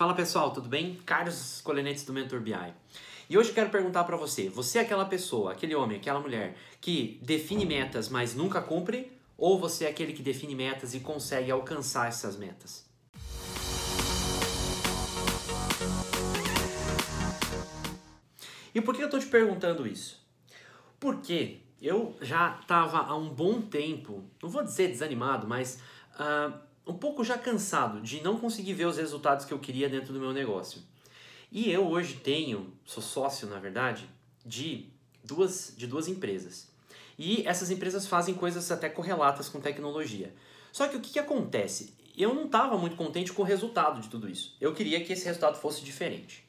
Fala pessoal, tudo bem? Carlos Colenetes do Mentor BI. E hoje eu quero perguntar para você, você é aquela pessoa, aquele homem, aquela mulher que define metas, mas nunca cumpre? Ou você é aquele que define metas e consegue alcançar essas metas? E por que eu estou te perguntando isso? Porque eu já estava há um bom tempo, não vou dizer desanimado, mas uh, um pouco já cansado de não conseguir ver os resultados que eu queria dentro do meu negócio. E eu hoje tenho, sou sócio na verdade, de duas, de duas empresas. E essas empresas fazem coisas até correlatas com tecnologia. Só que o que, que acontece? Eu não estava muito contente com o resultado de tudo isso. Eu queria que esse resultado fosse diferente.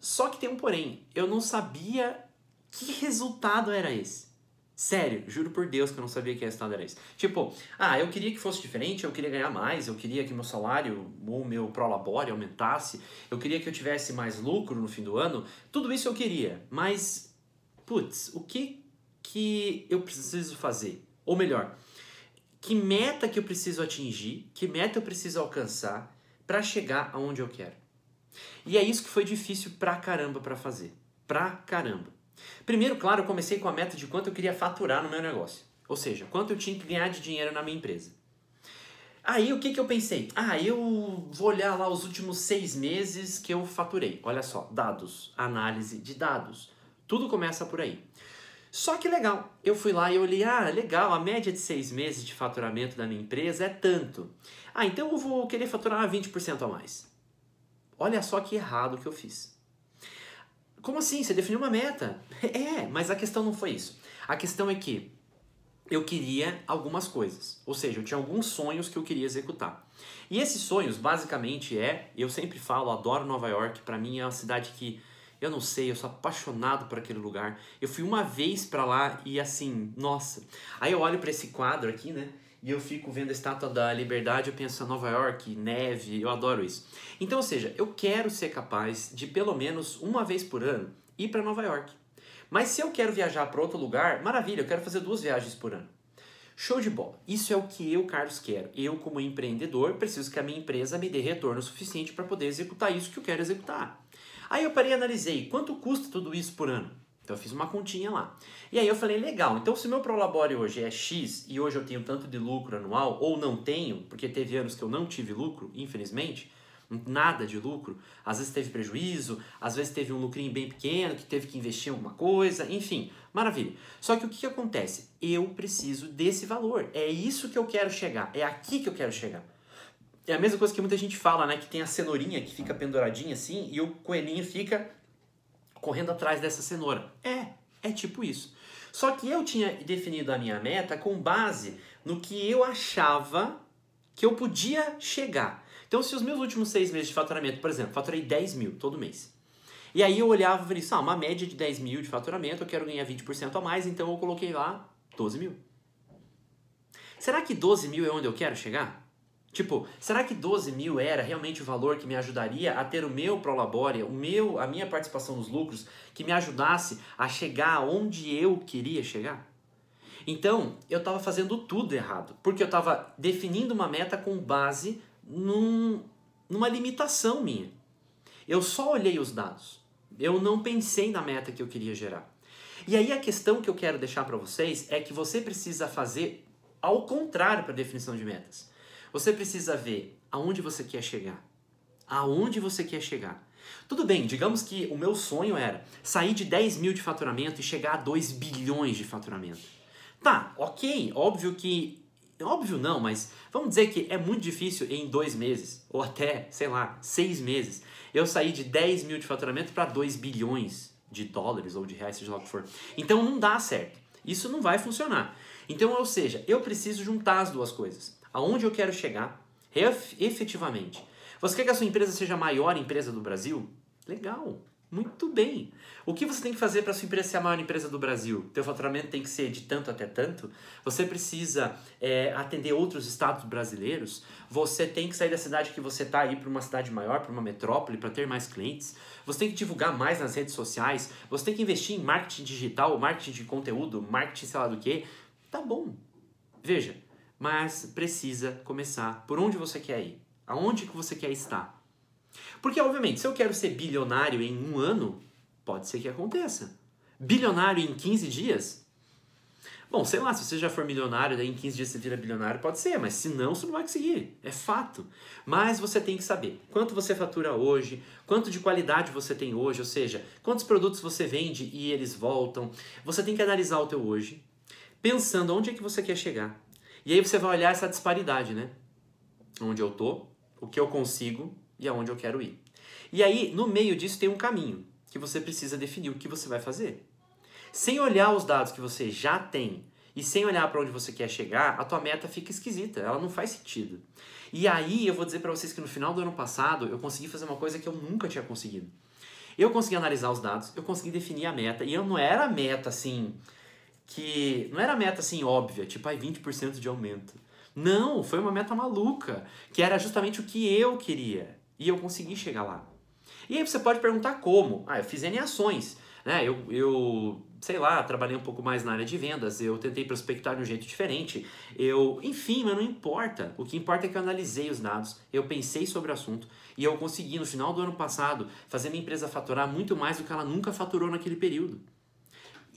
Só que tem um porém, eu não sabia que resultado era esse. Sério, juro por Deus que eu não sabia que resultado era esse. Tipo, ah, eu queria que fosse diferente, eu queria ganhar mais, eu queria que meu salário ou meu prolabore aumentasse, eu queria que eu tivesse mais lucro no fim do ano. Tudo isso eu queria, mas, putz, o que que eu preciso fazer? Ou melhor, que meta que eu preciso atingir, que meta eu preciso alcançar para chegar aonde eu quero? E é isso que foi difícil pra caramba para fazer. Pra caramba. Primeiro, claro, eu comecei com a meta de quanto eu queria faturar no meu negócio. Ou seja, quanto eu tinha que ganhar de dinheiro na minha empresa. Aí o que, que eu pensei? Ah, eu vou olhar lá os últimos seis meses que eu faturei. Olha só, dados, análise de dados. Tudo começa por aí. Só que legal, eu fui lá e olhei, ah, legal, a média de seis meses de faturamento da minha empresa é tanto. Ah, então eu vou querer faturar 20% a mais. Olha só que errado que eu fiz. Como assim? Você definiu uma meta? É, mas a questão não foi isso. A questão é que eu queria algumas coisas. Ou seja, eu tinha alguns sonhos que eu queria executar. E esses sonhos, basicamente, é, eu sempre falo, adoro Nova York, para mim é uma cidade que eu não sei, eu sou apaixonado por aquele lugar. Eu fui uma vez para lá e assim, nossa. Aí eu olho para esse quadro aqui, né? e eu fico vendo a estátua da liberdade, eu penso em Nova York, neve, eu adoro isso. Então, ou seja, eu quero ser capaz de pelo menos uma vez por ano ir para Nova York. Mas se eu quero viajar para outro lugar, maravilha, eu quero fazer duas viagens por ano. Show de bola. Isso é o que eu, Carlos, quero. Eu, como empreendedor, preciso que a minha empresa me dê retorno suficiente para poder executar isso que eu quero executar. Aí eu parei e analisei quanto custa tudo isso por ano. Então eu fiz uma continha lá. E aí eu falei, legal, então se meu Prolabore hoje é X e hoje eu tenho tanto de lucro anual, ou não tenho, porque teve anos que eu não tive lucro, infelizmente, nada de lucro, às vezes teve prejuízo, às vezes teve um lucrinho bem pequeno que teve que investir em alguma coisa, enfim, maravilha. Só que o que, que acontece? Eu preciso desse valor, é isso que eu quero chegar, é aqui que eu quero chegar. É a mesma coisa que muita gente fala, né? Que tem a cenourinha que fica penduradinha assim e o coelhinho fica correndo atrás dessa cenoura. É, é tipo isso. Só que eu tinha definido a minha meta com base no que eu achava que eu podia chegar. Então, se os meus últimos seis meses de faturamento, por exemplo, faturei 10 mil todo mês. E aí eu olhava e falei assim, ah, uma média de 10 mil de faturamento, eu quero ganhar 20% a mais, então eu coloquei lá 12 mil. Será que 12 mil é onde eu quero chegar? Tipo, será que 12 mil era realmente o valor que me ajudaria a ter o meu Prolabore, o meu, a minha participação nos lucros, que me ajudasse a chegar onde eu queria chegar? Então, eu estava fazendo tudo errado, porque eu estava definindo uma meta com base num, numa limitação minha. Eu só olhei os dados, eu não pensei na meta que eu queria gerar. E aí a questão que eu quero deixar para vocês é que você precisa fazer ao contrário para definição de metas. Você precisa ver aonde você quer chegar. Aonde você quer chegar. Tudo bem, digamos que o meu sonho era sair de 10 mil de faturamento e chegar a 2 bilhões de faturamento. Tá, ok, óbvio que. Óbvio não, mas vamos dizer que é muito difícil em dois meses, ou até, sei lá, seis meses, eu sair de 10 mil de faturamento para 2 bilhões de dólares ou de reais, seja lá o que for. Então não dá certo. Isso não vai funcionar. Então, ou seja, eu preciso juntar as duas coisas aonde eu quero chegar efetivamente. Você quer que a sua empresa seja a maior empresa do Brasil? Legal, muito bem. O que você tem que fazer para a sua empresa ser a maior empresa do Brasil? Teu faturamento tem que ser de tanto até tanto? Você precisa é, atender outros estados brasileiros? Você tem que sair da cidade que você está aí para uma cidade maior, para uma metrópole, para ter mais clientes? Você tem que divulgar mais nas redes sociais? Você tem que investir em marketing digital, marketing de conteúdo, marketing sei lá do que? Tá bom. Veja, mas precisa começar por onde você quer ir, aonde que você quer estar. Porque, obviamente, se eu quero ser bilionário em um ano, pode ser que aconteça. Bilionário em 15 dias? Bom, sei lá, se você já for milionário, daí em 15 dias você vira bilionário, pode ser, mas se não, você não vai conseguir. É fato. Mas você tem que saber quanto você fatura hoje, quanto de qualidade você tem hoje, ou seja, quantos produtos você vende e eles voltam. Você tem que analisar o teu hoje, pensando onde é que você quer chegar. E aí você vai olhar essa disparidade, né? Onde eu tô, o que eu consigo e aonde eu quero ir. E aí, no meio disso tem um caminho que você precisa definir o que você vai fazer. Sem olhar os dados que você já tem e sem olhar para onde você quer chegar, a tua meta fica esquisita, ela não faz sentido. E aí eu vou dizer para vocês que no final do ano passado eu consegui fazer uma coisa que eu nunca tinha conseguido. Eu consegui analisar os dados, eu consegui definir a meta e eu não era meta assim que não era meta assim óbvia, tipo ai 20% de aumento. Não, foi uma meta maluca, que era justamente o que eu queria e eu consegui chegar lá. E aí você pode perguntar como? Ah, eu fiz N ações. Né? Eu, eu, sei lá, trabalhei um pouco mais na área de vendas, eu tentei prospectar de um jeito diferente, eu, enfim, mas não importa. O que importa é que eu analisei os dados, eu pensei sobre o assunto e eu consegui, no final do ano passado, fazer minha empresa faturar muito mais do que ela nunca faturou naquele período.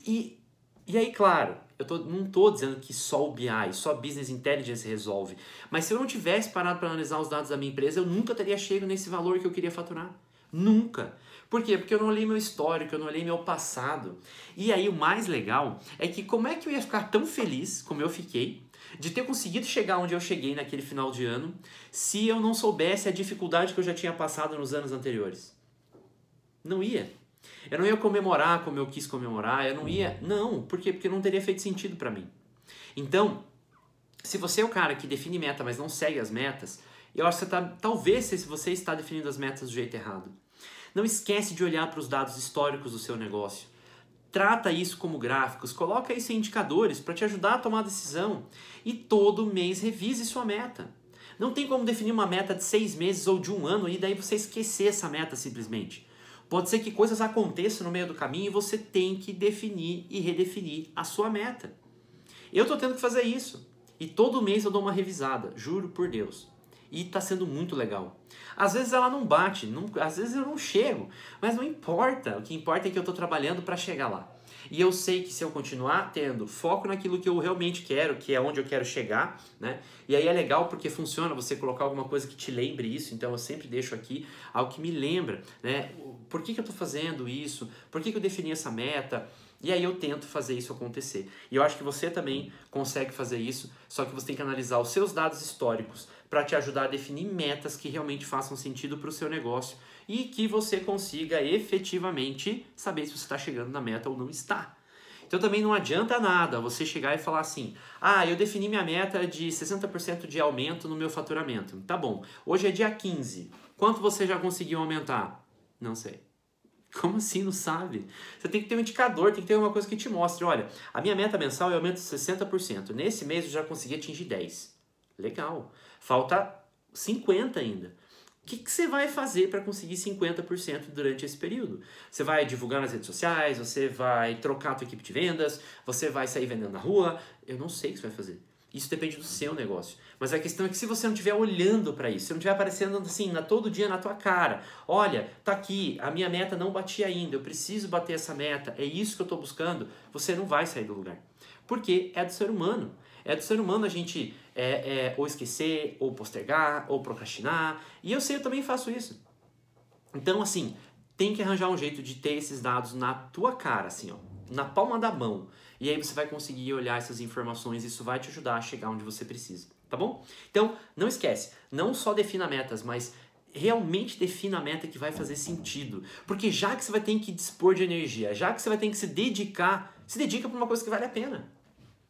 E, e aí, claro, eu tô, não estou dizendo que só o BI, só Business Intelligence resolve, mas se eu não tivesse parado para analisar os dados da minha empresa, eu nunca teria chegado nesse valor que eu queria faturar. Nunca. Por quê? Porque eu não olhei meu histórico, eu não olhei meu passado. E aí o mais legal é que como é que eu ia ficar tão feliz como eu fiquei de ter conseguido chegar onde eu cheguei naquele final de ano se eu não soubesse a dificuldade que eu já tinha passado nos anos anteriores? Não ia. Eu não ia comemorar como eu quis comemorar, eu não ia. Não, por quê? Porque não teria feito sentido para mim. Então, se você é o cara que define meta, mas não segue as metas, eu acho que você tá, talvez se você está definindo as metas do jeito errado. Não esquece de olhar para os dados históricos do seu negócio. Trata isso como gráficos, coloca isso em indicadores para te ajudar a tomar decisão. E todo mês revise sua meta. Não tem como definir uma meta de seis meses ou de um ano e daí você esquecer essa meta simplesmente. Pode ser que coisas aconteçam no meio do caminho e você tem que definir e redefinir a sua meta. Eu estou tendo que fazer isso. E todo mês eu dou uma revisada, juro por Deus e está sendo muito legal. Às vezes ela não bate, não, às vezes eu não chego, mas não importa. O que importa é que eu estou trabalhando para chegar lá. E eu sei que se eu continuar tendo foco naquilo que eu realmente quero, que é onde eu quero chegar, né? E aí é legal porque funciona você colocar alguma coisa que te lembre isso, então eu sempre deixo aqui algo que me lembra, né? Por que, que eu estou fazendo isso? Por que, que eu defini essa meta? E aí eu tento fazer isso acontecer. E eu acho que você também consegue fazer isso, só que você tem que analisar os seus dados históricos para te ajudar a definir metas que realmente façam sentido para o seu negócio e que você consiga efetivamente saber se você está chegando na meta ou não está. Então também não adianta nada você chegar e falar assim: ah, eu defini minha meta de 60% de aumento no meu faturamento. Tá bom, hoje é dia 15. Quanto você já conseguiu aumentar? Não sei. Como assim não sabe? Você tem que ter um indicador, tem que ter uma coisa que te mostre. Olha, a minha meta mensal é aumento de 60%. Nesse mês eu já consegui atingir 10%. Legal. Falta 50% ainda. O que, que você vai fazer para conseguir 50% durante esse período? Você vai divulgar nas redes sociais, você vai trocar a tua equipe de vendas, você vai sair vendendo na rua? Eu não sei o que você vai fazer. Isso depende do seu negócio. Mas a questão é que se você não estiver olhando para isso, se não estiver aparecendo assim, na, todo dia na tua cara, olha, tá aqui, a minha meta não bati ainda, eu preciso bater essa meta, é isso que eu estou buscando, você não vai sair do lugar. Porque é do ser humano. É do ser humano a gente é, é, ou esquecer, ou postergar, ou procrastinar. E eu sei, eu também faço isso. Então, assim, tem que arranjar um jeito de ter esses dados na tua cara, assim, ó, na palma da mão. E aí você vai conseguir olhar essas informações, isso vai te ajudar a chegar onde você precisa, tá bom? Então, não esquece, não só defina metas, mas realmente defina a meta que vai fazer sentido. Porque já que você vai ter que dispor de energia, já que você vai ter que se dedicar, se dedica para uma coisa que vale a pena.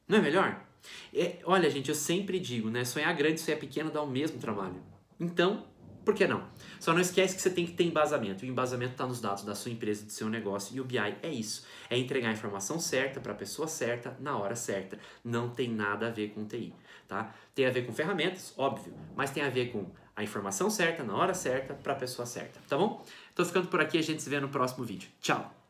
Não é melhor? É, olha, gente, eu sempre digo, né? Sonhar grande sonhar pequeno dá o mesmo trabalho. Então, por que não? Só não esquece que você tem que ter embasamento. E o embasamento está nos dados da sua empresa, do seu negócio. E o BI é isso. É entregar a informação certa para a pessoa certa, na hora certa. Não tem nada a ver com TI, tá? Tem a ver com ferramentas, óbvio, mas tem a ver com a informação certa, na hora certa, para a pessoa certa, tá bom? Tô ficando por aqui, a gente se vê no próximo vídeo. Tchau!